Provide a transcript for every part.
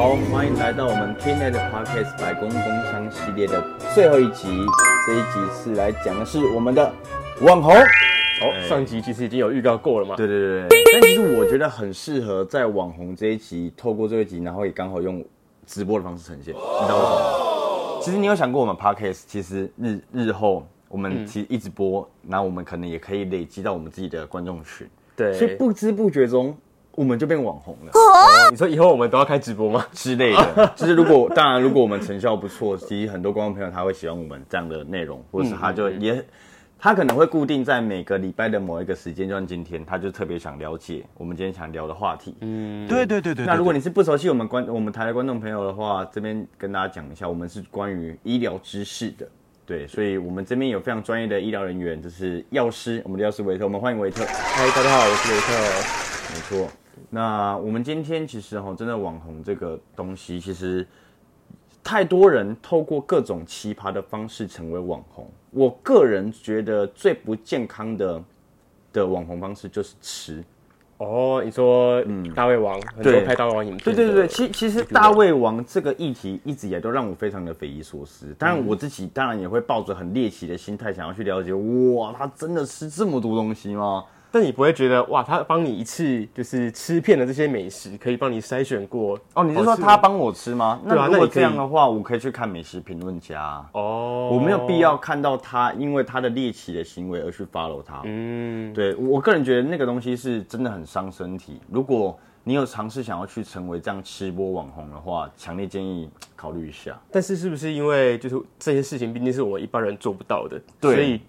好，欢迎来到我们 Knet Podcast 百工工商系列的最后一集。这一集是来讲的是我们的网红。哦，上集其实已经有预告过了嘛。对对对对，但其实我觉得很适合在网红这一集，透过这一集，然后也刚好用直播的方式呈现。你知道为什么？其实你有想过，我们 Podcast 其实日日后我们其实一直播，然后我们可能也可以累积到我们自己的观众群，对，所以不知不觉中我们就变网红了。你说以后我们都要开直播吗？之类的，就是如果当然，如果我们成效不错，其实很多观众朋友他会喜欢我们这样的内容，或者是他就也他可能会固定在每个礼拜的某一个时间，就像今天，他就特别想了解我们今天想聊的话题。嗯，对对对对。那如果你是不熟悉我们观我们台的观众朋友的话，这边跟大家讲一下，我们是关于医疗知识的，对，所以我们这边有非常专业的医疗人员，就是药师，我们的药师维特，我们欢迎维特。嗨，大家好，我是维特。没错，那我们今天其实哈，真的网红这个东西，其实太多人透过各种奇葩的方式成为网红。我个人觉得最不健康的的网红方式就是吃。哦，你说嗯大胃王，很多对拍大胃王影片，对对对对，其其实大胃王这个议题一直以来都让我非常的匪夷所思。当然我自己当然也会抱着很猎奇的心态想要去了解，哇，他真的吃这么多东西吗？但你不会觉得哇，他帮你一次就是吃遍了这些美食，可以帮你筛选过哦，你是说他帮我吃吗？对啊那如果这样的话，我可以去看美食评论家。哦，我没有必要看到他因为他的猎奇的行为而去 follow 他。嗯，对我个人觉得那个东西是真的很伤身体。如果你有尝试想要去成为这样吃播网红的话，强烈建议考虑一下。但是是不是因为就是这些事情毕竟是我们一般人做不到的，对所以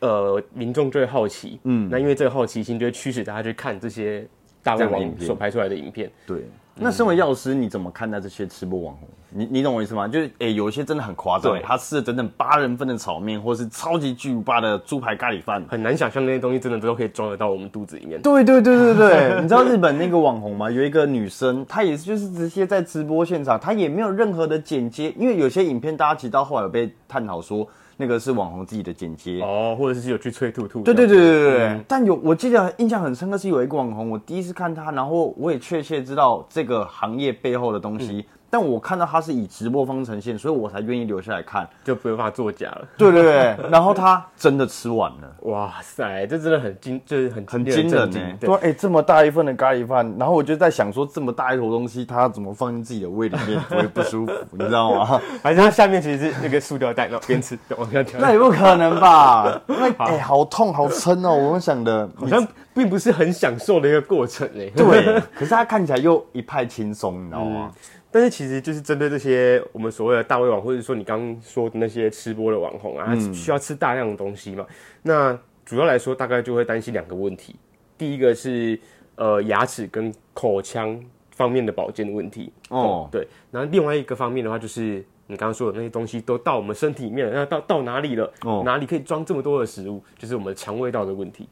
呃民众就会好奇，嗯嗯，那因为这个好奇心就会驱使大家去看这些大胃王所拍出来的影片。对，那身为药师，你怎么看待这些吃播网红？你你懂我意思吗？就是诶、有一些真的很夸张，对他吃了整整八人份的炒面，或是超级巨无霸的猪排咖喱饭。很难想象那些东西真的都可以装得到我们肚子里面。对对对对对，你知道日本那个网红吗？有一个女生，她也是就是直接在直播现场，她也没有任何的剪接，因为有些影片大家其实到后来有被探讨说，那个是网红自己的剪接。哦，或者是有去催吐吐。对对对对对对，嗯但有我记得印象很深刻是有一个网红，我第一次看他，然后我也确切知道这个行业背后的东西，嗯但我看到他是以直播方呈现，所以我才愿意留下来看。就没有办法作假了。对对对，然后他真的吃完了。哇塞，这真的很惊，就是很很惊人呢、对对，哎、这么大一份的咖喱饭，然后我就在想说，这么大一坨东西，他怎么放进自己的胃里面不会不舒服，你知道吗？反正它下面其实是那个塑料袋，然后边吃往下跳。那也不可能吧？因为 哎、好痛好撑哦，我们想的好像并不是很享受的一个过程哎。对，可是他看起来又一派轻松，你知道吗？但是其实就是针对这些我们所谓的大胃王，或者说你刚刚说的那些吃播的网红啊，他需要吃大量的东西嘛。那主要来说，大概就会担心两个问题。第一个是呃牙齿跟口腔方面的保健的问题。哦对。然后另外一个方面的话，就是你刚刚说的那些东西都到我们身体里面了，那到到哪里了？哦哪里可以装这么多的食物？就是我们的肠胃道的问题。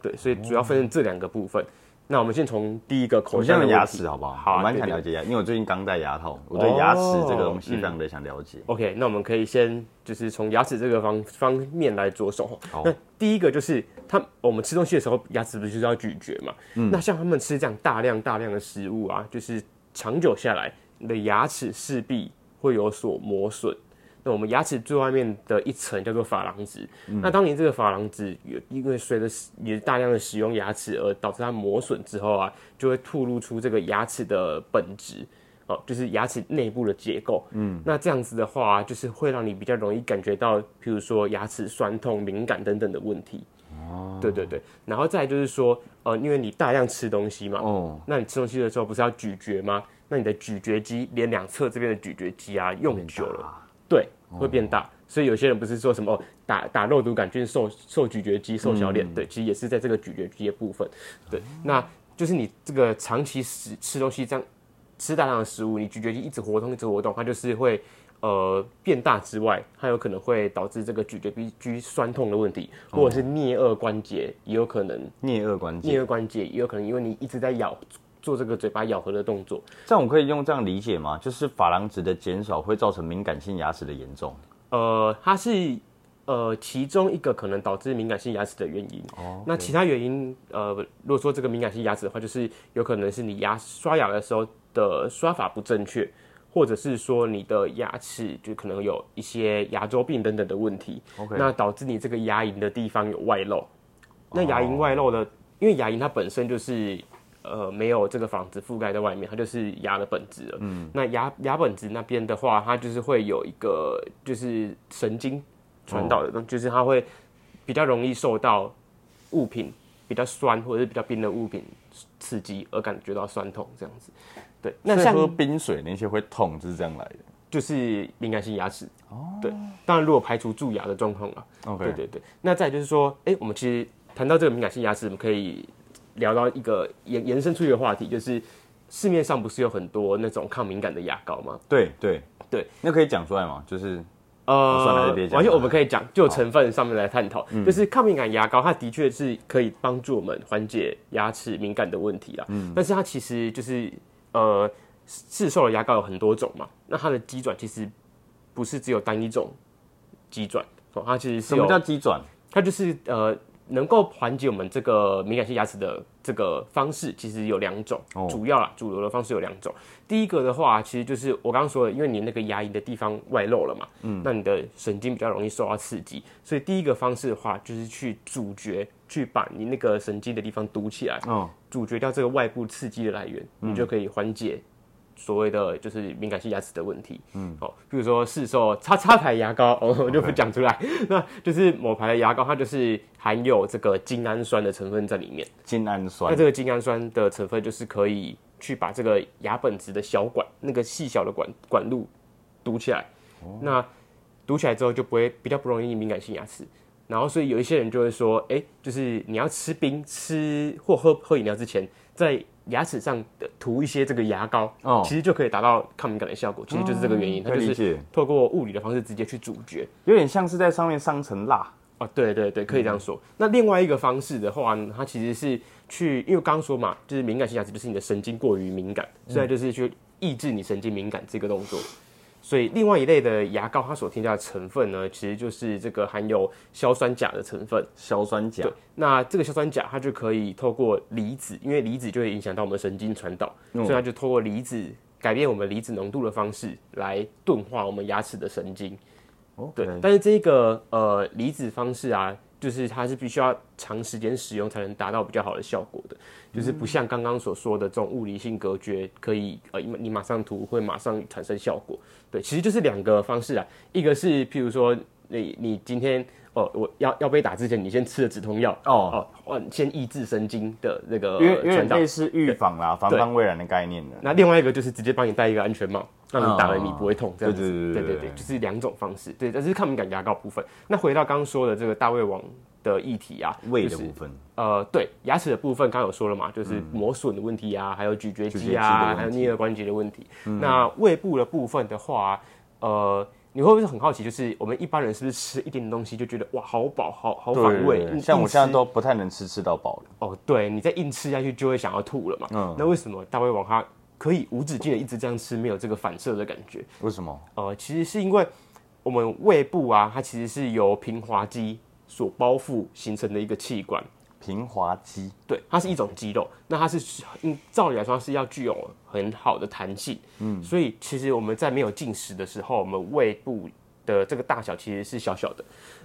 对，所以主要分成这两个部分。那我们先从第一个口腔的问牙齿好不好？好啊我蛮想了解牙，因为我最近刚戴牙套，我对牙齿这个东西非常的想了解。OK，那我们可以先就是从牙齿这个方方面来着手。好那第一个就是他我们吃东西的时候，牙齿不是就是要咀嚼嘛？那像他们吃这样大量大量的食物啊，就是长久下来，你的牙齿势必会有所磨损。那我们牙齿最外面的一层叫做珐琅质。那当你这个珐琅质有因为随着你大量的使用牙齿而导致它磨损之后啊，就会吐露出这个牙齿的本质。哦，就是牙齿内部的结构。嗯，那这样子的话，就是会让你比较容易感觉到，譬如说牙齿酸痛、敏感等等的问题。哦，对对对，然后再就是说，呃，因为你大量吃东西嘛，哦，那你吃东西的时候不是要咀嚼吗？那你的咀嚼肌连两侧这边的咀嚼肌啊，用久了，对，会变大。所以有些人不是说什么、哦、打打肉毒杆菌瘦瘦咀嚼肌、瘦小脸，对，其实也是在这个咀嚼肌的部分。对，那就是你这个长期吃吃东西这样吃大量的食物，你咀嚼肌一直活动一直活动，它就是会呃变大之外，它有可能会导致这个咀嚼肌酸痛的问题，或者是颞颌关节也有可能，颞颌关节，颞颌关节也有可能因为你一直在咬。做这个嘴巴咬合的动作，这样我可以用这样理解吗？就是珐琅质的减少会造成敏感性牙齿的严重。呃，它是呃其中一个可能导致敏感性牙齿的原因。哦，那其他原因，呃，如果说这个敏感性牙齿的话，就是有可能是你牙刷牙的时候的刷法不正确，或者是说你的牙齿就可能有一些牙周病等等的问题。OK 那导致你这个牙龈的地方有外露。那牙龈外露的，因为牙龈它本身就是呃没有这个房子覆盖在外面，它就是牙的本质了。嗯，那牙牙本质那边的话，它就是会有一个就是神经传导的，就是它会比较容易受到物品比较酸或者是比较冰的物品刺激而感觉到酸痛这样子。对，那像喝冰水那些会痛，就是这样来的。就是敏感性牙齿。哦，对，当然如果排除蛀牙的状况啊，OK，对对对，那再就是说，哎、我们其实谈到这个敏感性牙齿，我们可以聊到一个延延伸出一个话题，就是市面上不是有很多那种抗敏感的牙膏吗？对对。对，那可以讲出来吗？就是呃是别，讲。完全我们可以讲就成分上面来探讨，就是抗敏感牙膏，它的确是可以帮助我们缓解牙齿敏感的问题啦。嗯，但是它其实就是呃，市售的牙膏有很多种嘛，那它的基转其实不是只有单一种基转，哦，它其实是什么叫机转？它就是呃，能够缓解我们这个敏感性牙齿的这个方式，其实有两种，哦。主要啦，主流的方式有两种。第一个的话，其实就是我刚刚说的，因为你那个牙龈的地方外露了嘛，嗯，那你的神经比较容易受到刺激，所以第一个方式的话，就是去阻绝，去把你那个神经的地方堵起来，哦，阻绝掉这个外部刺激的来源，你就可以缓解所谓的就是敏感性牙齿的问题。嗯，哦，比如说市售叉叉牌牙膏，哦，我就不讲出来，那就是某牌的牙膏，它就是含有这个精氨酸的成分在里面。精氨酸那酸这个精氨酸的成分就是可以去把这个牙本质的小管那个细小的管管路堵起来。那堵起来之后就不会比较不容易敏感性牙齿。然后所以有一些人就会说，哎、就是你要吃冰、吃或喝喝饮料之前，在牙齿上的涂一些这个牙膏，哦其实就可以达到抗敏感的效果。其实就是这个原因，它就是透过物理的方式直接去阻绝。有点像是在上面上层蜡。哦，对对对，可以这样说。那另外一个方式的话呢，它其实是去，因为刚刚说嘛，就是敏感性牙齿就是你的神经过于敏感，所以就是去抑制你神经敏感这个动作。所以另外一类的牙膏，它所添加的成分呢，其实就是这个含有硝酸钾的成分。硝酸钾对，那这个硝酸钾它就可以透过离子，因为离子就会影响到我们神经传导，所以它就透过离子改变我们离子浓度的方式来钝化我们牙齿的神经。对，但是这个呃离子方式啊，就是它是必须要长时间使用才能达到比较好的效果的，就是不像刚刚所说的这种物理性隔绝，可以呃你你马上涂会马上产生效果。对，其实就是两个方式啊，一个是譬如说你你今天哦我要要被打之前，你先吃了止痛药哦哦，哦先抑制神经的那个因为有点传导类。似预防啦，防范未然的概念的。那另外一个就是直接帮你戴一个安全帽，让你打了你不会痛，这样子。对对对对对就是两种方式。对，这是抗敏感牙膏部分。那回到刚刚说的这个大胃王的议题啊，胃的部分，呃，对牙齿的部分，刚刚有说了嘛，就是磨损的问题啊，还有咀嚼肌啊，还有颞颌关节的问题。那胃部的部分的话，呃，你会不会很好奇，就是我们一般人是不是吃一点点东西就觉得哇好饱，好好反胃？硬像我现在都不太能吃吃到饱了。哦，对，你再硬吃下去就会想要吐了嘛。嗯那为什么大胃王它可以无止境的一直这样吃，没有这个反射的感觉？为什么？呃，其实是因为我们胃部啊，它其实是由平滑肌所包覆形成的一个器官。平滑肌对，它是一种肌肉，那它是嗯，照理来说是要具有很好的弹性，嗯，所以其实我们在没有进食的时候，我们胃部的这个大小其实是小小的。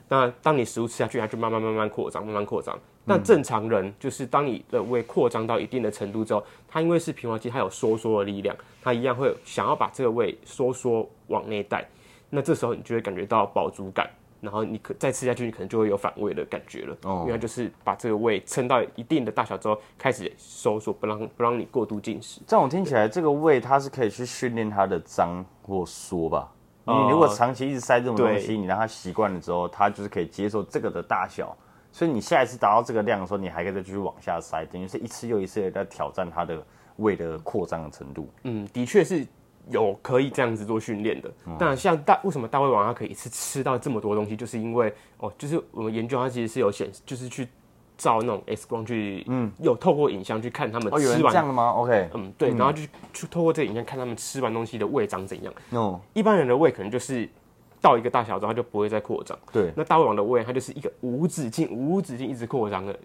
那当你食物吃下去，它就慢慢慢慢扩张，慢慢扩张。那正常人就是当你的胃扩张到一定的程度之后，它因为是平滑肌，它有收缩的力量，它一样会想要把这个胃收缩往内带。那这时候你就会感觉到饱足感，然后你可再吃下去，你可能就会有反胃的感觉了。哦因为它就是把这个胃撑到一定的大小之后，开始收缩，不让不让你过度进食。这样我听起来，这个胃它是可以去训练它的张或缩吧？你呃如果长期一直塞这种东西，你让它习惯了之后，它就是可以接受这个的大小。所以你下一次达到这个量的时候，你还可以再继续往下塞，等于是一次又一次的在挑战它的胃的扩张的程度。嗯，的确是有可以这样子做训练的。当然，像大为什么大胃王他可以一次吃到这么多东西，就是因为哦，就是我们研究它其实是有显示，就是去照那种 X 光去，嗯，有透过影像去看他们哦，有人吃完，这样的吗？OK，嗯，对，然后就去透过这个影像看他们吃完东西的胃长怎样。哦，一般人的胃可能就是到一个大小之后，它就不会再扩张。对，那大胃王的胃，它就是一个无止境、无止境一直扩张的，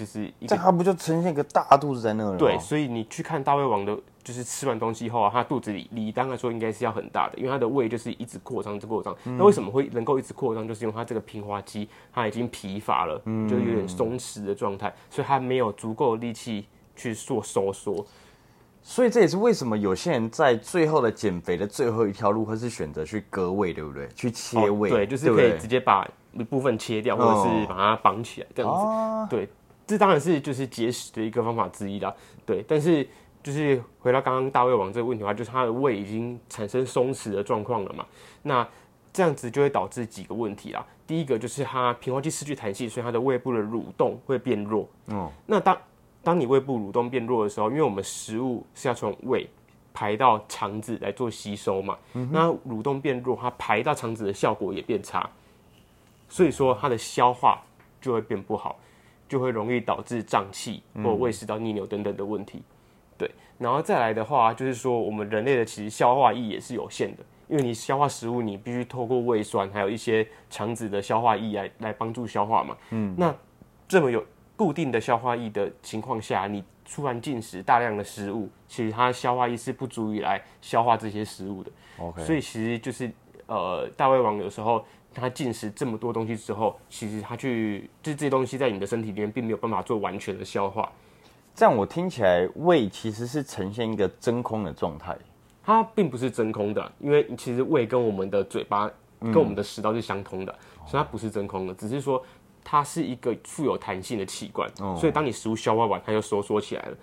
就是一个这样它不就呈现一个大肚子在那了吗？对，所以你去看大胃王的，就是吃完东西后啊，他肚子里理当来说应该是要很大的，因为他的胃就是一直扩张，一直扩张。那为什么会能够一直扩张？就是因为他这个平滑肌它已经疲乏了，就是有点松弛的状态，所以他没有足够的力气去做收缩。所以这也是为什么有些人在最后的减肥的最后一条路，会是选择去割胃，对不对？去切胃，哦对，就是不可以直接把一部分切掉，或者是把它绑起来这样子。哦对，这当然是就是节食的一个方法之一啦。对，但是就是回到刚刚大胃王这个问题的话，就是他的胃已经产生松弛的状况了嘛，那这样子就会导致几个问题啦。第一个就是他平滑肌失去弹性，所以他的胃部的蠕动会变弱。哦，那当当你胃部蠕动变弱的时候，因为我们食物是要从胃排到肠子来做吸收嘛，那蠕动变弱，它排到肠子的效果也变差，所以说它的消化就会变不好，就会容易导致胀气或胃食道逆流等等的问题。对，然后再来的话，就是说我们人类的其实消化液也是有限的，因为你消化食物，你必须透过胃酸还有一些肠子的消化液来来帮助消化嘛。嗯，那这么有固定的消化液的情况下，你突然进食大量的食物，其实它消化液是不足以来消化这些食物的。OK，所以其实就是呃，大胃王有时候他进食这么多东西之后，其实他去就这些东西在你的身体里面并没有办法做完全的消化，这样我听起来胃其实是呈现一个真空的状态。它并不是真空的，因为其实胃跟我们的嘴巴跟我们的食道是相通的，所以它不是真空的，只是说它是一个富有弹性的器官，所以当你食物消化完，它就收缩起来了。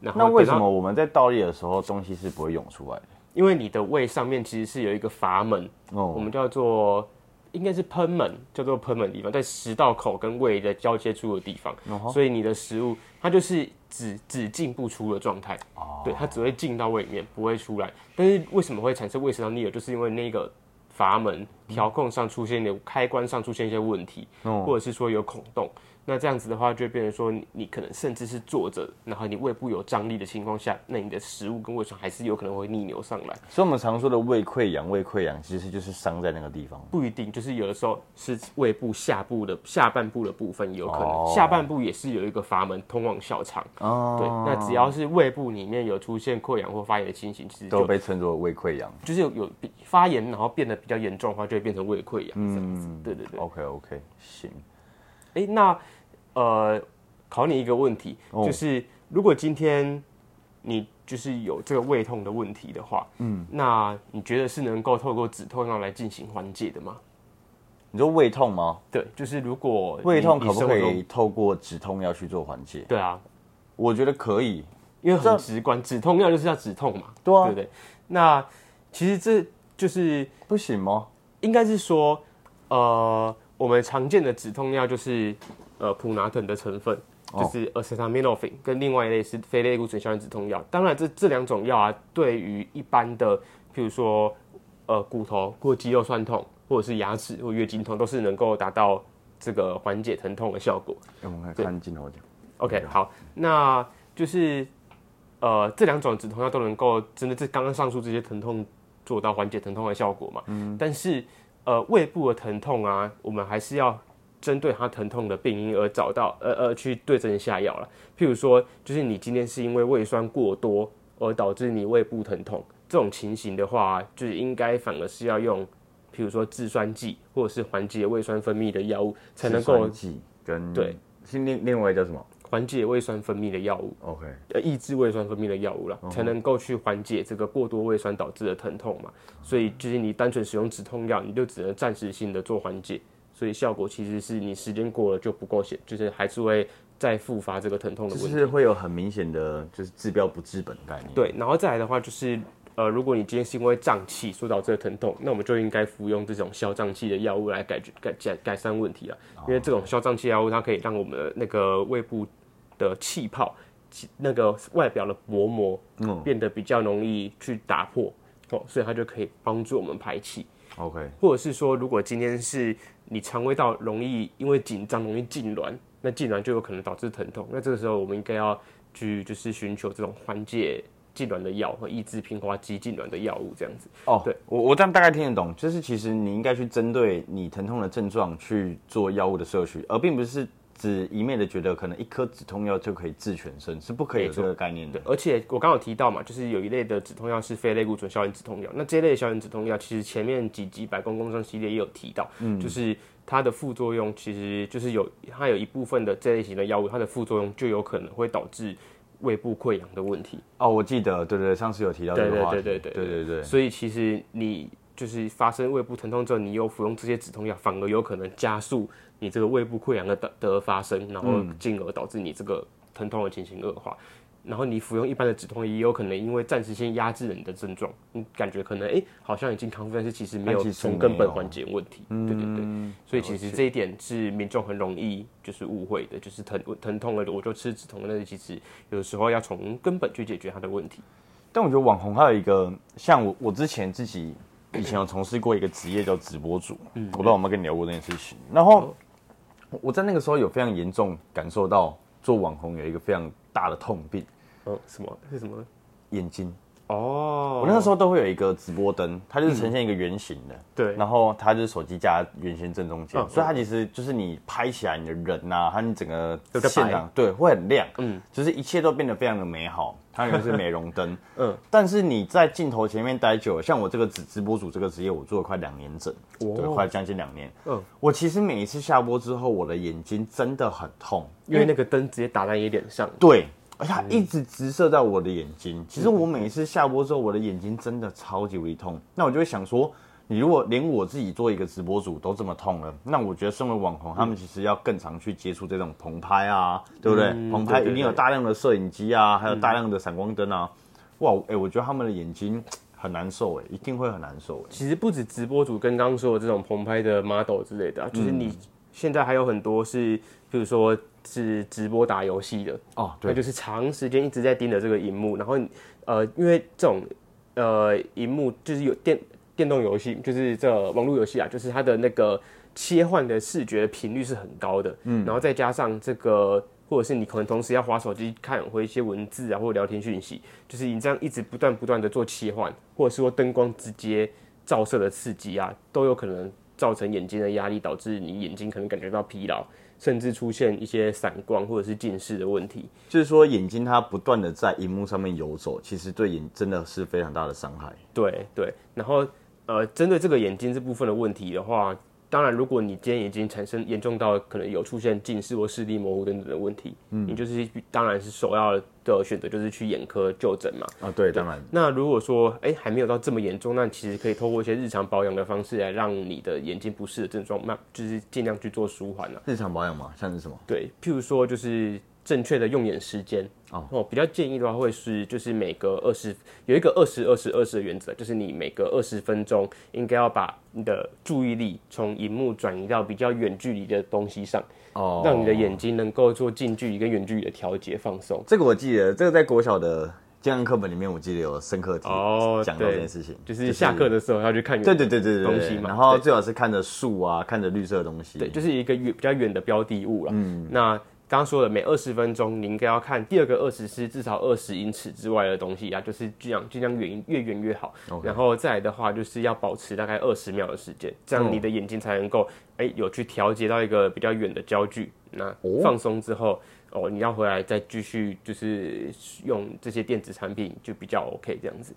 然后那为什么我们在倒立的时候，东西是不会涌出来的？因为你的胃上面其实是有一个阀门，哦我们叫做应该是喷门，叫做喷门的地方，在食道口跟胃的交接处的地方，所以你的食物它就是只只进不出的状态，对，它只会进到胃里面，不会出来。但是为什么会产生胃食道逆流？就是因为那个阀门调控上出现的开关上出现一些问题，或者是说有孔洞。那这样子的话，就会变成说你你可能甚至是坐着，然后你胃部有张力的情况下，那你的食物跟胃酸还是有可能会逆流上来。所以我们常说的胃溃疡，胃溃疡其实就是伤在那个地方。不一定，就是有的时候是胃部下部的下半部的部分有可能，哦下半部也是有一个阀门通往小肠。哦对，那只要是胃部里面有出现溃疡或发炎的情形，其实都就被称作胃溃疡。就是有发炎，然后变得比较严重的话，就会变成胃溃疡这样子。对对对。OK OK，行。哎、那呃，考你一个问题，哦就是如果今天你就是有这个胃痛的问题的话，嗯，那你觉得是能够透过止痛药来进行缓解的吗？你说胃痛吗？对，就是如果你胃痛可不可？你生活中以透过止痛药去做缓解？对啊，我觉得可以。因为很直观，止痛药就是要止痛嘛，对啊对不对？那其实这就是不行吗？应该是说，呃，我们常见的止痛药就是呃普拿疼的成分，哦就是 acetaminophen，跟另外一类是非类固醇消炎止痛药。当然这，这两种药啊，对于一般的，譬如说呃骨头或肌肉酸痛，或者是牙齿或月经痛，都是能够达到这个缓解疼痛的效果。哎我们来看镜头讲。OK，好，那就是呃这两种止痛药都能够真的这刚刚上述这些疼痛做到缓解疼痛的效果嘛。嗯。但是呃胃部的疼痛啊，我们还是要针对它疼痛的病因而找到呃呃去对症下药了。譬如说，就是你今天是因为胃酸过多而导致你胃部疼痛这种情形的话，就是应该反而是要用。譬如说制酸剂或者是缓解胃酸分泌的药物，才能够跟对，是另另外叫什么缓解胃酸分泌的药物。？OK，呃抑制胃酸分泌的药物了，才能够去缓解这个过多胃酸导致的疼痛嘛。所以就是你单纯使用止痛药，你就只能暂时性的做缓解，所以效果其实是你时间过了就不够显，就是还是会再复发这个疼痛的就问题。是会有很明显的，就是治标不治本的概念。对，然后再来的话就是。呃，如果你今天是因为胀气所导致的疼痛，那我们就应该服用这种消胀气的药物来改改改改善问题了。因为这种消胀气药物，它可以让我们的那个胃部的气泡，那个外表的薄膜，嗯变得比较容易去打破哦，所以它就可以帮助我们排气。，OK，或者是说，如果今天是你肠胃道容易因为紧张容易痉挛，那痉挛就有可能导致疼痛，那这个时候我们应该要去就是寻求这种缓解痉挛的药和抑制平滑肌痉挛的药物这样子。哦，对，我我这样大概听得懂，就是其实你应该去针对你疼痛的症状去做药物的摄取，而并不是只一面的觉得可能一颗止痛药就可以治全身，是不可以有这个概念的。而且我刚刚有提到嘛，就是有一类的止痛药是非类固醇消炎止痛药。那这一类的消炎止痛药，其实前面几集百公工商系列也有提到，就是它的副作用其实就是有它有一部分的这类型的药物，它的副作用就有可能会导致胃部溃疡的问题。哦，我记得，对对对，上次有提到这对个话题，对对对对对对所以其实你就是发生胃部疼痛之后，你又服用这些止痛药，反而有可能加速你这个胃部溃疡的的的发生，然后进而导致你这个疼痛的情形恶化。然后你服用一般的止痛药，也有可能因为暂时先压制了你的症状，你感觉可能哎、诶好像已经康复，但是其实没有从根本缓解问题。对对对，所以其实这一点是民众很容易就是误会的，就是疼疼痛了我就吃止痛，但是其实有的时候要从根本去解决它的问题。但我觉得网红还有一个，像我我之前自己以前有从事过一个职业叫直播主，我不知道有没有跟你聊过这件事情。然后我在那个时候有非常严重感受到做网红有一个非常大的痛病，嗯，什么？是什么？眼睛。哦，我那个时候都会有一个直播灯，它就是呈现一个圆形的，对。然后它就是手机架圆形正中间，嗯所以它其实就是你拍起来你的人呐、它你整个现场对会很亮，嗯。嗯，就是一切都变得非常的美好，它原来是美容灯，嗯。嗯，但是你在镜头前面待久了，像我这个直直播主这个职业，我做了快两年整，哦。对，快将近两年，嗯。嗯，我其实每一次下播之后，我的眼睛真的很痛，因为那个灯直接打在你脸上。对，而且它一直直射在我的眼睛。其实我每一次下播之后，我的眼睛真的超级无敌痛。那我就会想说，你如果连我自己做一个直播主都这么痛了，那我觉得身为网红，他们其实要更常去接触这种棚拍啊，对不对？嗯棚拍一定有大量的摄影机啊，还有大量的闪光灯啊。哇，哎、我觉得他们的眼睛很难受，哎，一定会很难受，哎。其实不止直播主跟刚刚说的这种棚拍的 model 之类的、啊，就是你现在还有很多是，比如说是直播打游戏的，哦，对，那就是长时间一直在盯着这个荧幕，然后呃，因为这种呃荧幕就是有电电动游戏，就是这网络游戏啊，就是它的那个切换的视觉频率是很高的，嗯，然后再加上这个。或者是你可能同时要划手机看或一些文字啊，或者聊天讯息，就是你这样一直不断不断的做切换，或者是说灯光直接照射的刺激啊，都有可能造成眼睛的压力，导致你眼睛可能感觉到疲劳，甚至出现一些散光或者是近视的问题。就是说眼睛它不断的在荧幕上面游走，其实对眼真的是非常大的伤害。对对，然后呃，针对这个眼睛这部分的问题的话，当然，如果你今天已经产生严重到可能有出现近视或视力模糊等等的问题，嗯，你就是当然是首要的选择就是去眼科就诊嘛。啊，对，当然，那如果说哎还没有到这么严重，那其实可以透过一些日常保养的方式来让你的眼睛不适的症状，慢就是尽量去做舒缓了。日常保养嘛，像是什么？对，譬如说就是正确的用眼时间哦比较建议的话会是就是每隔二十有一个二十二十二十的原则，就是你每隔二十分钟应该要把你的注意力从荧幕转移到比较远距离的东西上，哦让你的眼睛能够做近距离跟远距离的调节放松。这个我记得，这个在国小的健康课本里面，我记得有深刻讲到这件事情，就是下课的时候要去看对对对对东西嘛然后最好是看着树啊，看着绿色的东西，对，就是一个远比较远的标的物了。嗯，那刚刚说了，每二十分钟你应该要看第二个二十是至少二十英尺之外的东西啊，就是尽量尽量远越远越好。然后再来的话，就是要保持大概二十秒的时间，这样你的眼睛才能够哎、有去调节到一个比较远的焦距。那放松之后。哦，你要回来再继续就是用这些电子产品就比较 OK 这样子。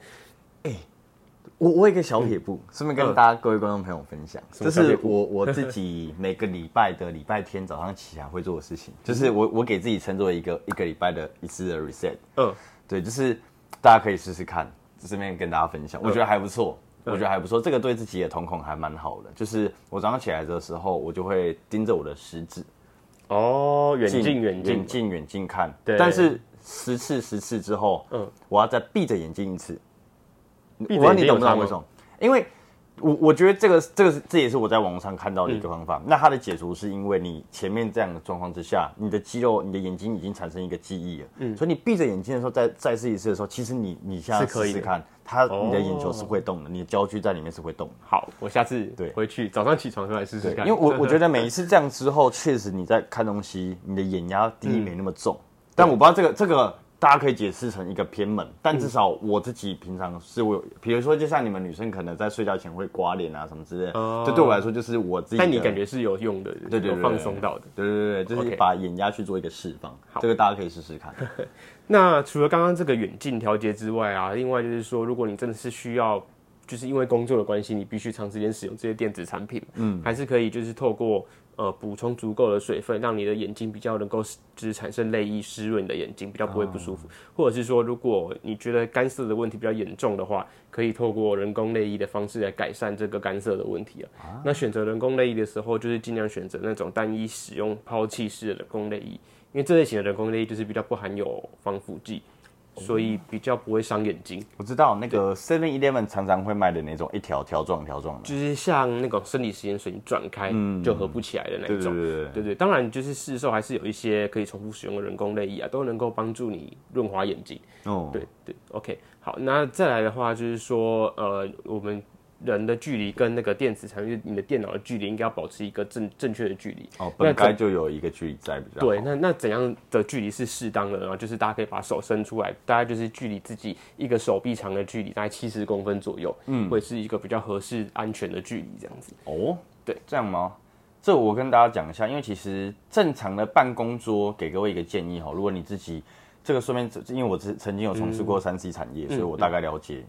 我我有一个小撇步，顺便跟大家各位观众朋友分享，这是我我自己每个礼拜的礼拜天早上起来会做的事情，就是我我给自己称作一个一个礼拜的一次的 reset，嗯，对，就是大家可以试试看，顺便跟大家分享，我觉得还不错，我觉得还不错，这个对自己的瞳孔还蛮好的。就是我早上起来的时候，我就会盯着我的食指，哦，远近远近。远，近远近看，对。但是十次十次之后，嗯嗯，我要再闭着眼睛一次。闭着我让你懂眼睛有差吗不懂为什么？因为我我觉得这个这个是这也是我在网络上看到的一个方嗯法。那它的解除是因为你前面这样的状况之下，你的肌肉、你的眼睛已经产生一个记忆了，嗯所以你闭着眼睛的时候再再试一次的时候，其实你你下次可以试试看，它哦你的眼球是会动的，你的焦距在里面是会动的。好，我下次对回去早上起床出来试试看。因为我 我觉得每一次这样之后，确实你在看东西，你的眼压低没那么重。嗯但我不知道这个这个大家可以解释成一个偏门，但至少我自己平常是我有，比如说就像你们女生可能在睡觉前会刮脸啊什么之类的，哦就对我来说就是我自己的。但你感觉是有用的，有对对对放松到的。对对对，就是把眼压去做一个释放，这个大家可以试试看。那除了刚刚这个远近调节之外啊，另外就是说，如果你真的是需要，就是因为工作的关系，你必须长时间使用这些电子产品，嗯，还是可以就是透过呃补充足够的水分，让你的眼睛比较能够就是产生泪液湿润你的眼睛，比较不会不舒服。或者是说，如果你觉得干涩的问题比较严重的话，可以透过人工泪液的方式来改善这个干涩的问题啊。那选择人工泪液的时候，就是尽量选择那种单一使用抛弃式的人工泪液。因为这类型的人工泪液就是比较不含有防腐剂，所以比较不会伤眼睛。我知道那个 Seven Eleven 常常会卖的那种一条条状条状的，就是像那种生理实验水，你转开就合不起来的那种。对对，对对，当然就是市售还是有一些可以重复使用的人工泪液啊，都能够帮助你润滑眼睛。哦，对对，OK，好，那再来的话就是说，呃，我们人的距离跟那个电子产品，你的电脑的距离应该要保持一个正正确的距离。哦，那本该就有一个距离在比较好对，那那怎样的距离是适当的呢？就是大家可以把手伸出来，大概就是距离自己一个手臂长的距离，大概七十公分左右，嗯，会是一个比较合适、安全的距离，这样子。哦，对，这样吗？这我跟大家讲一下，因为其实正常的办公桌，给各位一个建议哈，如果你自己这个顺便，因为我曾曾经有从事过三 C 产业，所以我大概了解，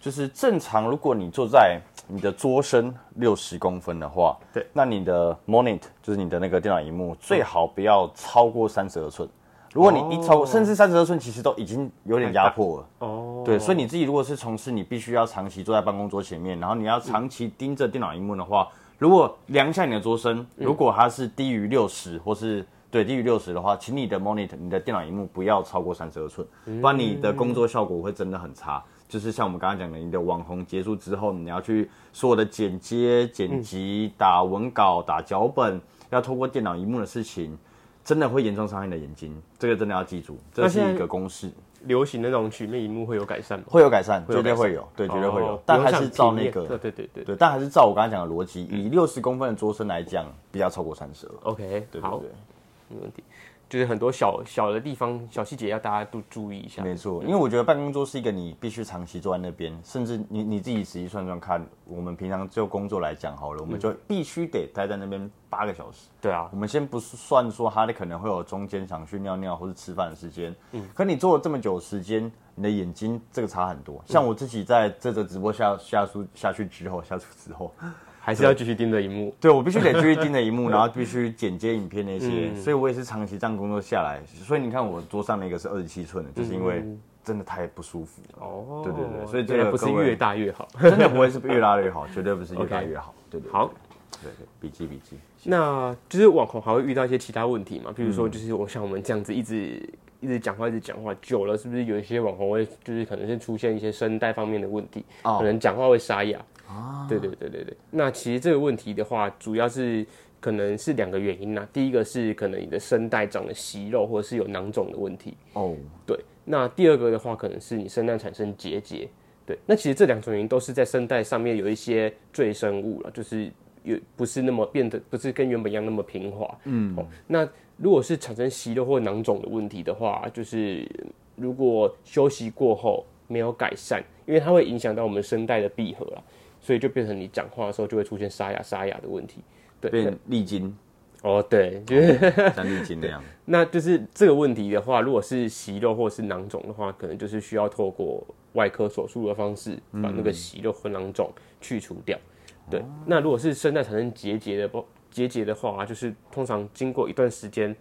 就是正常，如果你坐在你的桌身六十公分的话，对，那你的 monitor 就是你的那个电脑荧幕，最好不要超过三十二寸。如果你一超过，甚至三十二寸，其实都已经有点压迫了。哦，对，所以你自己如果是从事你必须要长期坐在办公桌前面，然后你要长期盯着电脑荧幕的话，如果量一下你的桌身，如果它是低于六十或是对低于六十的话，请你的 monitor 你的电脑荧幕不要超过三十二寸，不然你的工作效果会真的很差。就是像我们刚刚讲的，你的网红结束之后，你要去所有的剪接、剪辑、打文稿、打脚本，要透过电脑荧幕的事情，真的会严重伤害你的眼睛。这个真的要记住，这是一个公式。流行的那种曲面荧幕会有改善吗？会有改善，绝对会有，对，绝对会有，哦但还是照那个，对对对对对，但还是照我刚才讲的逻辑，以六十公分的桌身来讲，不要超过三十了。，OK，好对对对，，没问题。就是很多小小的地方、小细节要大家都注意一下。没错，因为我觉得办公桌是一个你必须长期坐在那边，甚至你你自己仔细算算看，我们平常就工作来讲好了，我们就必须得待在那边八个小时。对啊我，们先不算说他可能会有中间想去尿尿或是吃饭的时间，嗯，可你坐了这么久时间，你的眼睛这个差很多。像我自己在这个直播下下出下去之后，下出之后，还是要继续盯着荧幕。对我必须得继续盯着荧幕，然后必须剪接影片那些，所以我也是长期这样工作下来。所以你看我桌上那个是二十七寸的，就是因为真的太不舒服了。哦对对对所以这个不是越大越好。真的不会是越大越好，绝对不是越大越好。对对，对好，对对，笔记笔记。那就是网红还会遇到一些其他问题嘛？比如说，就是我像我们这样子一直一直讲话，一直讲话久了，是不是有一些网红会就是可能是出现一些声带方面的问题，哦可能讲话会沙哑。啊，对对对对对。那其实这个问题的话，主要是可能是两个原因啦。第一个是可能你的声带长了息肉，或者是有囊肿的问题。哦，对，那第二个的话，可能是你声带产生结节。对，那其实这两种原因都是在声带上面有一些赘生物了，就是有不是那么变得不是跟原本一样那么平滑。嗯，哦，那如果是产生息肉或囊肿的问题的话，就是如果休息过后没有改善，因为它会影响到我们声带的闭合啦，所以就变成你讲话的时候就会出现沙哑沙哑的问题。对，变历经，哦，对，就是。像历经那样。那就是这个问题的话，如果是息肉或是囊肿的话，可能就是需要透过外科手术的方式把那个息肉和囊肿去除掉。对，那如果是声带产生结节的不结节的话，就是通常经过一段时间，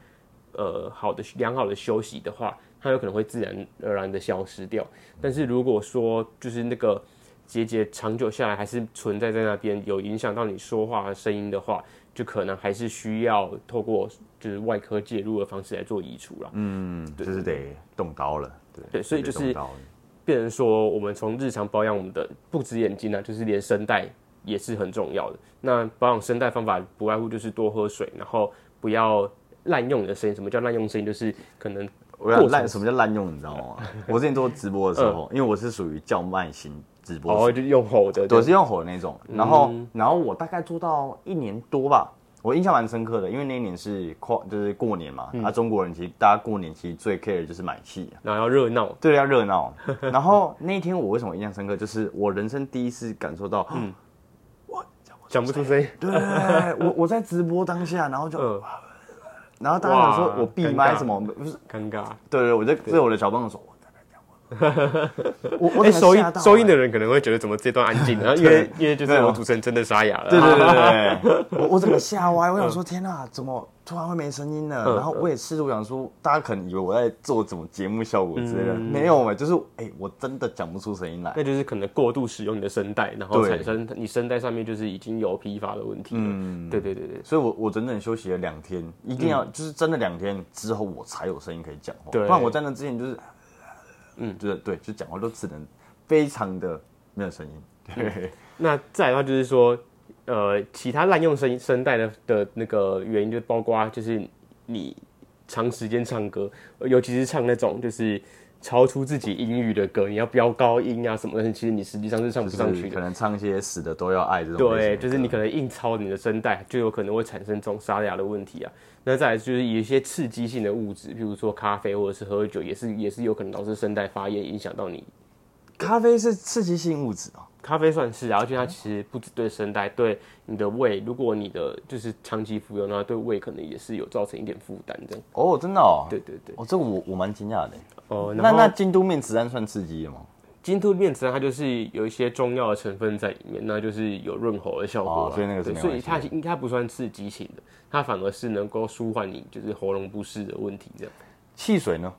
呃，好的良好的休息的话，它有可能会自然而然的消失掉。但是如果说就是那个结节长久下来还是存在在那边，有影响到你说话的声音的话，就可能还是需要透过就是外科介入的方式来做移除了。嗯，就是得动刀了。对对所以就是变成说，我们从日常保养我们的不止眼睛啊，就是连声带也是很重要的。那保养声带方法不外乎就是多喝水，然后不要滥用你的声音。什么叫滥用声音？就是可能我要滥，什么叫滥用？你知道吗？我之前做直播的时候，因为我是属于叫慢型直播主，哦，就用吼的，对是用吼的那种。然后，然后我大概做到一年多吧，我我印象蛮深刻的，因为那一年是跨就是过年嘛，嗯。啊，中国人其实大家过年其实最 care 的就是买气，然后要热闹，对，要热闹。然后那一天我为什么印象深刻，就是我人生第一次感受到，嗯。我讲不出声。音。对，我 我在直播当下，然后就，嗯，然后大家想说哇我闭麦什么，不是，尴尬。对对，我在对我的小朋友说，我哎，收音收音的欸人可能会觉得怎么这段安静，然后因为因为就是我主持人真的沙哑了。对对对 我我整个吓歪，我想说天哪，怎么突然会没声音了？嗯。然后我也试图想说，大家可能以为我在做什么节目效果之类的，嗯。没有哎，就是哎，我真的讲不出声音来。那就是可能过度使用你的声带，然后产生你声带上面就是已经有疲乏的问题了。嗯。对对对对，所以我我整整休息了两天，一定要、就是真的两天之后我才有声音可以讲话，对。不然我在那之前就是，嗯，就是对，就讲话都只能非常的没有声音。对，那再来的话就是说，呃，其他滥用声声带的的那个原因，就包括就是你长时间唱歌，尤其是唱那种就是超出自己音域的歌，你要飙高音啊什么的，其实你实际上是唱不上去的。就是可能唱一些死的都要爱这种对，就是你可能硬超你的声带，就有可能会产生这种沙哑的问题啊。那再来就是有一些刺激性的物质，譬如说咖啡或者是喝酒，也是也是有可能导致声带发炎，影响到你咖啡是刺激性物质哦。咖啡算是啊，而且它其实不止对声带，对你的胃，如果你的就是长期服用，那对胃可能也是有造成一点负担这样。哦，真的哦。对对对，哦，这个我我蛮惊讶的。哦，那那京都面子胺算刺激的吗？金兔面子它就是有一些中药的成分在里面，那就是有润喉的效果啊、哦所以那个是所以它应该不算刺激性的，它反而是能够舒缓你就是喉咙不适的问题这样。汽水呢？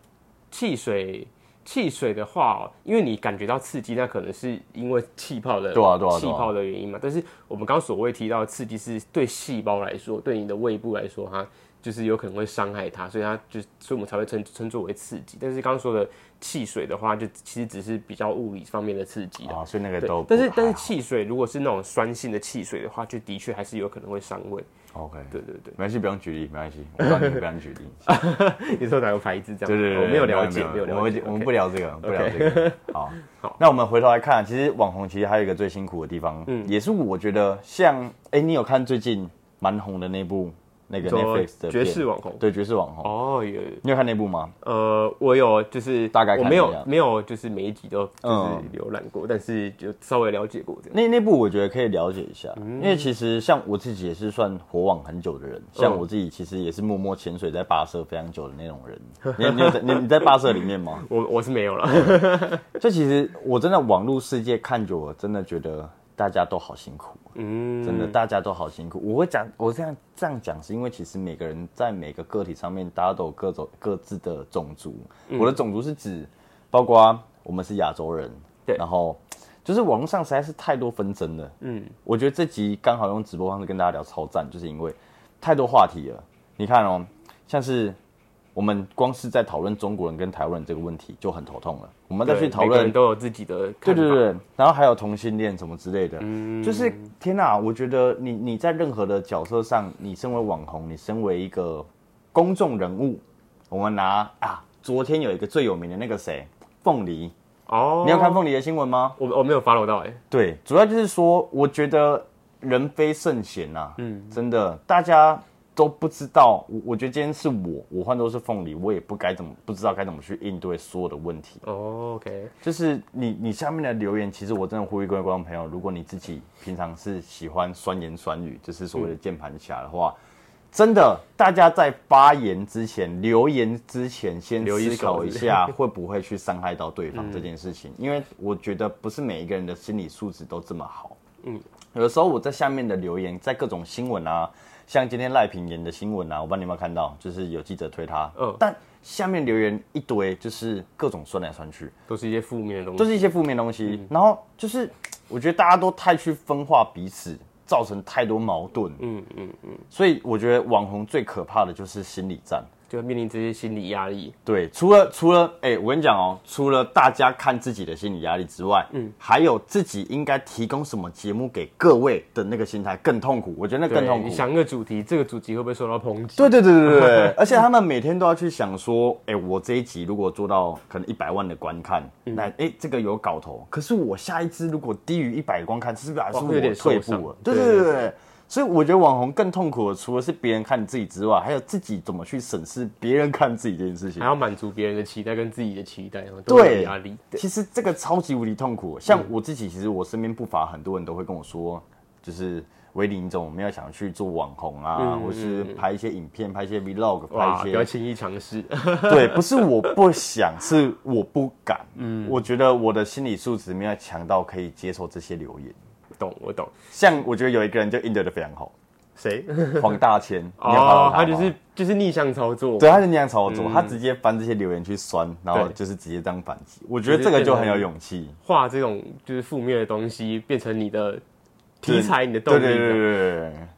汽水，汽水的话哦，因为你感觉到刺激，那可能是因为气泡的对啊对啊气泡的原因嘛。但是我们刚刚所谓提到的刺激是对细胞来说，对你的胃部来说，它就是有可能会伤害它，所以它就所以我们才会称称作为刺激。但是刚刚说的汽水的话，就其实只是比较物理方面的刺激啊。啊，所以那个都但是但是汽水如果是那种酸性的汽水的话，就的确还是有可能会伤胃。OK，对对对，没关系，不用举例，没关系，我告诉你 不用举例。你说哪个牌子这样？对对对，我没有了解，没有了解。我们我们不聊这个，不聊这个。好，好那我们回头来看，其实网红其实还有一个最辛苦的地方，嗯也是我觉得像，哎，你有看最近蛮红的那部那个说 Netflix 的爵士网红。对，爵士网红，哦，有有。你有看那部吗？呃，我有就是大概看我没有没有就是每一集都就是嗯。浏览过，但是就稍微了解过这样。那那部我觉得可以了解一下，嗯。因为其实像我自己也是算火网很久的人，像我自己其实也是默默潜水在霸社非常久的那种人。你你有在你你在霸社里面吗？我我是没有了，就其实我真的网络世界看久了，真的觉得大家都好辛苦，嗯，真的大家都好辛苦。我会讲，我这样这样讲，是因为其实每个人在每个个体上面，大家都有各种各自的种族。嗯我的种族是指，包括我们是亚洲人，对然后就是网络上实在是太多纷争了。嗯，我觉得这集刚好用直播方式跟大家聊超赞，就是因为太多话题了。你看哦，像是我们光是在讨论中国人跟台湾人这个问题就很头痛了，我们再去对讨论都有自己的对对对，然后还有同性恋什么之类的，嗯。就是天哪！我觉得你你在任何的角色上，你身为网红，你身为一个公众人物，我们拿啊，昨天有一个最有名的那个谁，凤梨，哦，你要看凤梨的新闻吗？我我没有 follow 到哎，对，主要就是说，我觉得人非圣贤呐、嗯，真的，大家都不知道。我我觉得今天是我，我换都是凤梨，我也不该怎么不知道该怎么去应对所有的问题。哦，OK，就是你你下面的留言，其实我真的呼吁各位观众朋友，如果你自己平常是喜欢酸言酸语，就是所谓的键盘侠的话，真的大家在发言之前、留言之前，先思考一下 会不会去伤害到对方这件事情，因为我觉得不是每一个人的心理素质都这么好。嗯，有的时候我在下面的留言，在各种新闻啊，像今天赖平言的新闻啊，我不知道你有没有看到，就是有记者推他，嗯但下面留言一堆，就是各种酸来酸去。都是一些负面的东西，都是一些负面东西。然后就是我觉得大家都太去分化彼此，造成太多矛盾。嗯嗯嗯，所以我觉得网红最可怕的就是心理战。就面临这些心理压力，对，除了除了哎、我跟你讲哦，除了大家看自己的心理压力之外，嗯，还有自己应该提供什么节目给各位的那个心态更痛苦。我觉得那更痛苦。你想一个主题，这个主题会不会受到抨击？对对对对对对，而且他们每天都要去想说，哎、我这一集如果做到可能一百万的观看，嗯那哎、这个有搞头。可是我下一支如果低于一百观看，是不是表示哦会有点我退步了？对对对对对。所以我觉得网红更痛苦的，除了是别人看你自己之外，还有自己怎么去审视别人看自己这件事情还。要满足别人的期待跟自己的期待，然后都有对压力。其实这个超级无敌痛苦。像我自己，其实我身边不乏很多人都会跟我说，就是维林你总没有想去做网红啊，嗯或是拍一些影片、拍一些 vlog、拍一些。不要轻易尝试。对，不是我不想，是我不敢。嗯，我觉得我的心理素质没有强到可以接受这些留言。懂，我懂。像我觉得有一个人就应对的非常好，谁？黄大千，哦，他就是就是逆向操作。对，他是逆向操作，他直接翻这些留言去酸，然后就是直接这样反击。我觉得这个就很有勇气。画这种就是负面的东西，变成你的题材、你的动力。对对对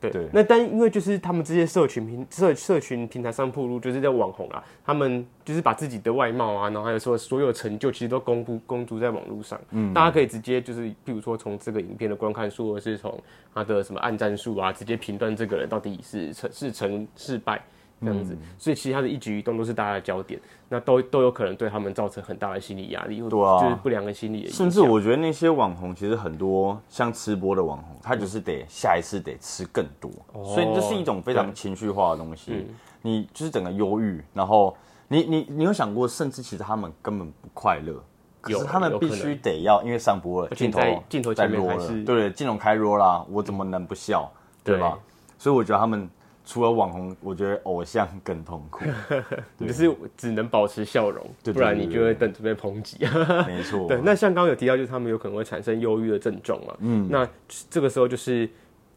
对对对那但因为就是他们这些社群平社社群平台上铺路，就是在网红啊，他们就是把自己的外貌啊，然后还有说所有成就，其实都公布公诸在网络上。嗯，大家可以直接就是，比如说从这个影片的观看数，或是从他的什么暗战数啊，直接评断这个人到底是成是成是败。这样嗯子，所以其实他的一举一动都是大家的焦点，那都都有可能对他们造成很大的心理压力，或者对啊就是不良的心理。甚至我觉得那些网红，其实很多像吃播的网红，他就是得下一次得吃更多，所以这是一种非常情绪化的东西。你就是整个忧郁，然后你你你有想过，甚至其实他们根本不快乐。可是有他们必须得要，因为上播了，且镜头在镜头在前面 roll 了还是对对，镜头开 roll 啦，我怎么能不笑，对对吧？所以我觉得他们除了网红，我觉得偶像更痛苦，你就是只能保持笑容，不然你就会等着被抨击。没错。对，那像刚刚有提到，就是他们有可能会产生忧郁的症状嘛。嗯，那这个时候就是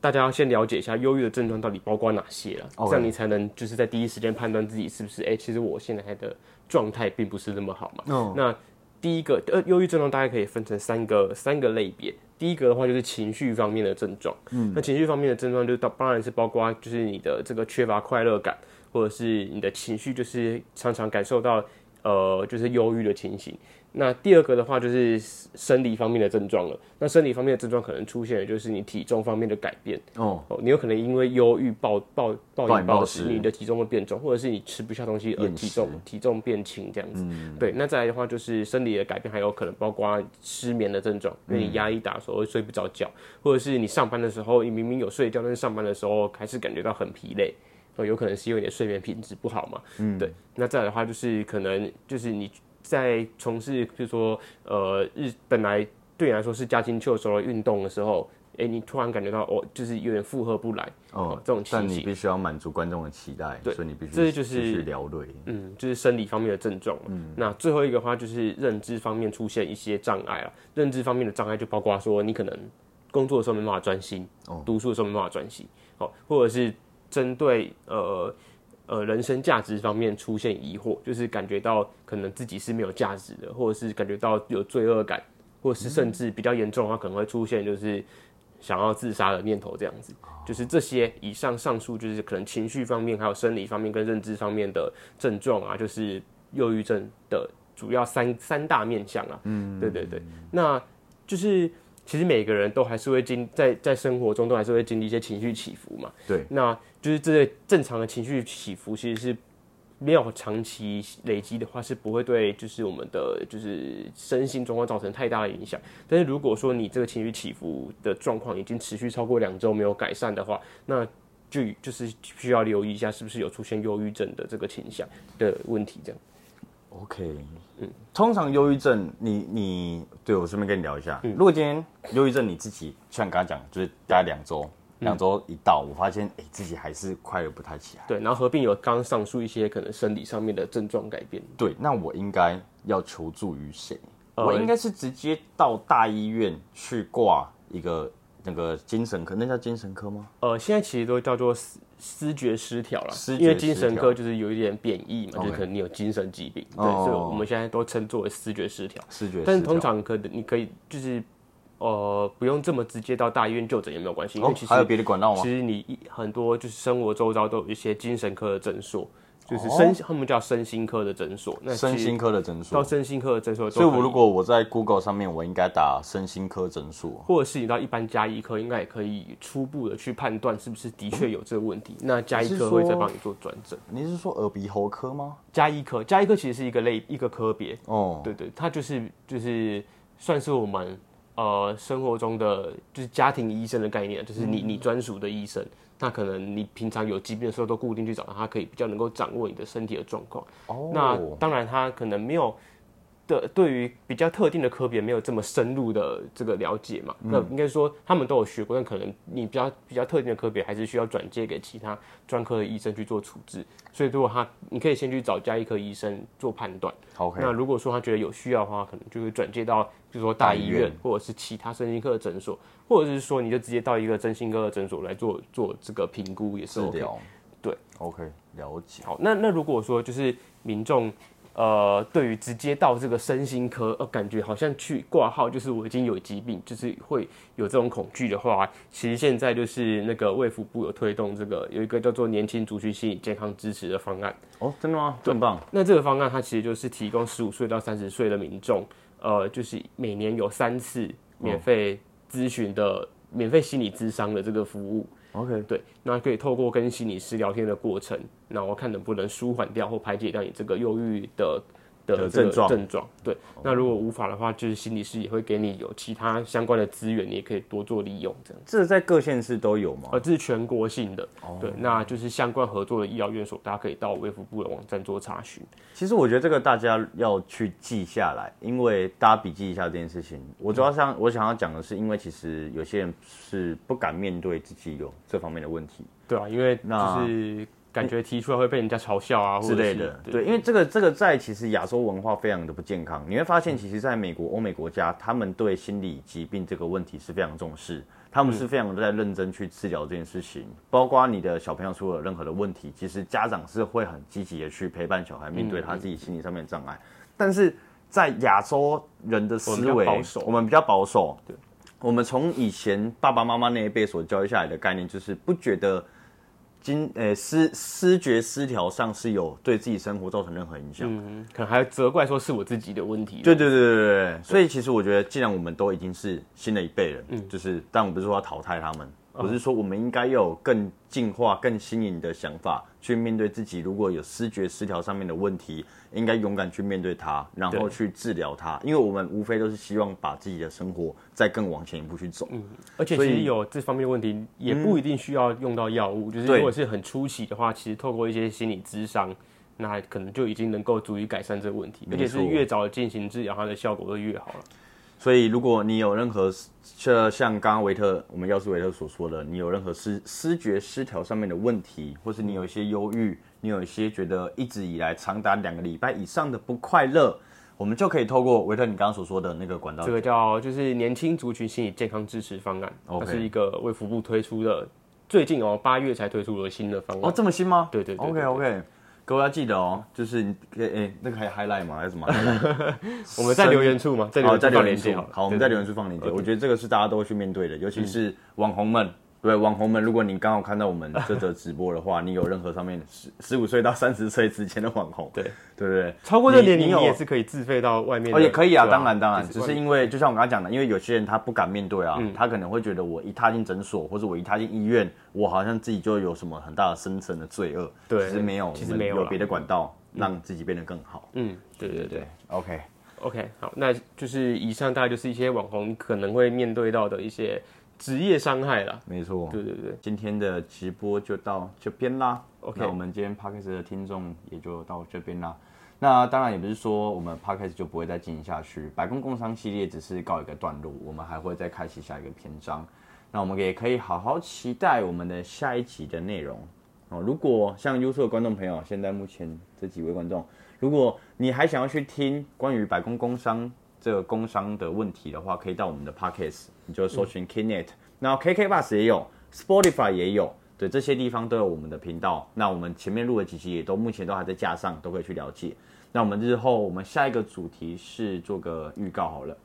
大家要先了解一下忧郁的症状到底包括哪些了这样你才能就是在第一时间判断自己是不是哎、其实我现在的状态并不是那么好嘛。嗯那第一个呃，忧郁症状大概可以分成三个三个类别。第一个的话就是情绪方面的症状，嗯，那情绪方面的症状就当当然是包括就是你的这个缺乏快乐感，或者是你的情绪就是常常感受到呃就是忧郁的情形。那第二个的话就是生理方面的症状了。那生理方面的症状可能出现的就是你体重方面的改变哦，哦，你有可能因为忧郁暴暴暴暴饮暴食食，你的体重会变重，或者是你吃不下东西而体重体重变轻这样子。对，那再来的话就是生理的改变，还有可能包括失眠的症状，因为你压力大的时候会睡不着觉，或者是你上班的时候你明明有睡觉，但是上班的时候还是感觉到很疲累。哦，有可能是因为你的睡眠品质不好嘛？嗯，对。那再来的话，就是可能就是你在从事，比如说呃日本来对你来说是驾轻秋的时候运动的时候，哎、你突然感觉到哦，就是有点负荷不来哦，这种情形，但你必须要满足观众的期待，对所以你必须这就是继续聊对。嗯，就是生理方面的症状嗯。那最后一个的话就是认知方面出现一些障碍了，认知方面的障碍就包括说你可能工作的时候没办法专心，哦读书的时候没办法专心，哦，或者是针对呃。呃，人生价值方面出现疑惑，就是感觉到可能自己是没有价值的，或者是感觉到有罪恶感，或者是甚至比较严重的话，可能会出现就是想要自杀的念头，这样子。就是这些以上上述，就是可能情绪方面、还有生理方面跟认知方面的症状啊，就是忧郁症的主要三三大面向啊。嗯，对对对，那就是其实每个人都还是会经在在生活中都还是会经历一些情绪起伏嘛。对，那就是这个正常的情绪起伏，其实是没有长期累积的话，是不会对就是我们的就是身心状况造成太大的影响。但是如果说你这个情绪起伏的状况已经持续超过两周没有改善的话，那就就是需要留意一下是不是有出现忧郁症的这个倾向的问题，这样。OK，嗯，通常忧郁症，你你对我顺便跟你聊一下，如果今天忧郁症你自己像刚刚讲，就是大概两周，两周一到，我发现哎、自己还是快乐不太起来。对，然后合并有刚刚上述一些可能生理上面的症状改变。对，那我应该要求助于谁？呃我应该是直接到大医院去挂一个那个精神科，那叫精神科吗？呃，现在其实都叫做思思觉失调了因为精神科就是有一点贬义嘛，就是可能你有精神疾病，对，哦所以我们现在都称作为思觉失调。视觉失调，但是通常可能你可以就是呃不用这么直接到大医院就诊也没有关系，因为其，实、哦还有别的管道吗其？实你一很多就是生活周遭都有一些精神科的诊所，就是身、他们叫身心科的诊所。身心科的诊所到。身心科的诊所所以，我如果我在 Google 上面，我应该打身心科诊所。或者是你到一般加医科，应该也可以初步的去判断是不是的确有这个问题。那加医科会再帮你做转诊。你是说耳鼻喉科吗？加医科，加医科其实是一个类一个科别，哦，对对，它就是就是算是我们呃生活中的就是家庭医生的概念，就是你你专属的医生。那可能你平常有疾病的时候都固定去找他，他可以比较能够掌握你的身体的状况。哦那当然，他可能没有的对于比较特定的科别没有这么深入的这个了解嘛。那应该说他们都有学过，但可能你比较比较特定的科别还是需要转接给其他专科的医生去做处置。所以如果他你可以先去找加医科医生做判断。OK，那如果说他觉得有需要的话，可能就会转介到，比如说大医院或者是其他身心科的诊所，或者是说你就直接到一个真心科的诊所来做做这个评估也是治 OK。对，OK，了解。好，那那如果说就是民众呃对于直接到这个身心科，呃感觉好像去挂号就是我已经有疾病，就是会有这种恐惧的话，其实现在就是那个卫福部有推动这个有一个叫做年轻族群心理健康支持的方案。哦，真的吗？这么棒。那这个方案它其实就是提供十五岁到三十岁的民众，呃，就是每年有三次免费咨询的、免费心理咨商的这个服务。OK，对，那可以透过跟心理师聊天的过程，然后看能不能舒缓掉或排解掉你这个忧郁的的症状症状。对，那如果无法的话，就是心理师也会给你有其他相关的资源，你也可以多做利用这样。这在各县市都有吗？呃，这是全国性的，对，那就是相关合作的医疗院所，大家可以到卫福部的网站做查询。其实我觉得这个大家要去记下来，因为大家笔记一下这件事情。我主要想我想要讲的是，因为其实有些人是不敢面对自己有这方面的问题对啊，因为那就是感觉提出来会被人家嘲笑啊，之类的。对，因为这个这个在其实亚洲文化非常的不健康。你会发现，其实在美国、欧美国家，他们对心理疾病这个问题是非常重视。他们是非常在认真去治疗这件事情，包括你的小朋友出了任何的问题，其实家长是会很积极的去陪伴小孩面对他自己心理上面的障碍。但是在亚洲人的思维，保守我们比较保守。对，我们从以前爸爸妈妈那一辈所教育下来的概念，就是不觉得经呃思思觉失调上是有对自己生活造成任何影响。嗯，可能还责怪说是我自己的问题。对对对对对对，所以其实我觉得，既然我们都已经是新的一辈人，嗯，就是，但我不是说要淘汰他们，我是说我们应该要有更进化、更新颖的想法去面对自己。如果有视觉失调上面的问题，应该勇敢去面对它，然后去治疗它，因为我们无非都是希望把自己的生活再更往前一步去走。嗯而且其实有这方面的问题，也不一定需要用到药物。就是如果是很初期的话，其实透过一些心理咨商，那可能就已经能够足以改善这个问题。而且是越早进行治疗，它的效果会越好了。所以，如果你有任何像像刚刚维特我们药师维特所说的，你有任何视视觉失调上面的问题，或是你有一些忧郁，你有一些觉得一直以来长达两个礼拜以上的不快乐，我们就可以透过维特你刚刚所说的那个管道这，个叫就是年轻族群心理健康支持方案，它是一个卫福部推出的，最近哦八月才推出的新的方案。哦，这么新吗？对对对对 OK OK，各位要记得哦，就是你诶、诶那个还 highlight 吗？还是什么 我们在留言处嘛，在留好，言处在留言处放链接好了。好，我们在留言处放链接。我觉得这个是大家都会去面对的，尤其是网红们。对网红们，如果你刚好看到我们 这则直播的话，你有任何上面十十五岁到三十岁之间的网红，对对不对？超过这年龄，有你也是可以自费到外面的。哦，也可以啊，对当然当然，只是因为就像我刚刚讲的，因为有些人他不敢面对啊，他可能会觉得我一踏进诊所或者我一踏进医院，我好像自己就有什么很大的深层的罪恶。对其实没有，其实没有别的管道让自己变得更好。嗯，对对对。OK，OK，好，那就是以上大概就是一些网红可能会面对到的一些职业伤害啦。没错。对对对，今天的直播就到这边啦。OK 那我们今天 podcast 的听众也就到这边啦。那当然也不是说我们 podcast 就不会再进行下去，百工工商系列只是告一个段落，我们还会再开启下一个篇章。那我们也可以好好期待我们的下一集的内容哦。如果像优秀的观众朋友，现在目前这几位观众，如果你还想要去听关于百工工商这个工商的问题的话，可以到我们的 podcast，你就搜寻 Knet，、然后 KK Bus 也有，Spotify 也有，对这些地方都有我们的频道。那我们前面录的几期也都目前都还在架上，都可以去了解。那我们日后我们下一个主题是做个预告好了，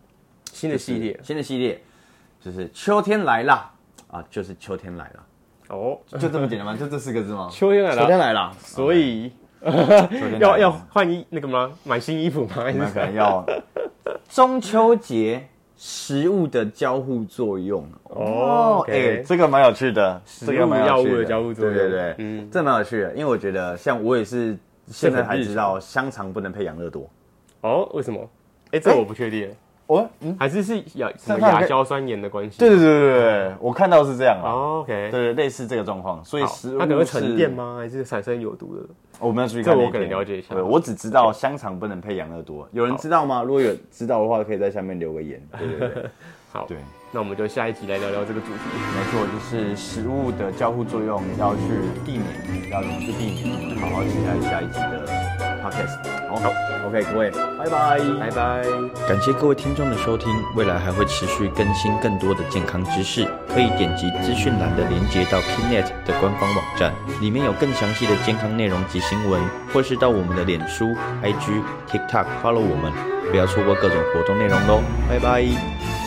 新的系列新的系列就是秋天来啦啊，就是秋天来了，哦，就这么简单吗？就这四个字吗？秋天来了秋天来了，所以 要要换衣那个吗？买新衣服吗？还我们可能 要中秋节食物的交互作用。哦哎这个蛮有趣的，这个蛮有趣药物的交互作用。对对对，嗯。这蛮有趣的，因为我觉得像我也是现在才知道香肠不能配养乐多，哦？为什么？哎，这我不确定。我嗯，还是是亚什么亚硝酸盐的关系？对对对对对对，我看到是这样啊。哦，OK，对对，类似这个状况，所以食物它可能会沉淀？吗？还是产生有毒的？我们要注意这我可能了解一下对我只知道香肠不能配养乐多，有人知道吗？如果有知道的话，可以在下面留个言。对对对 好，对，那我们就下一集来聊聊这个主题。没错，就是食物的交互作用要去避免，要怎么去避免？好好期待下一集的 podcast。好，OK，各位，拜拜。拜拜。感谢各位听众的收听，未来还会持续更新更多的健康知识，可以点击资讯栏的连接到 Kinet 的官方网站，里面有更详细的健康内容及新闻，或是到我们的脸书、IG、TikTok follow 我们，不要错过各种活动内容喽，拜拜。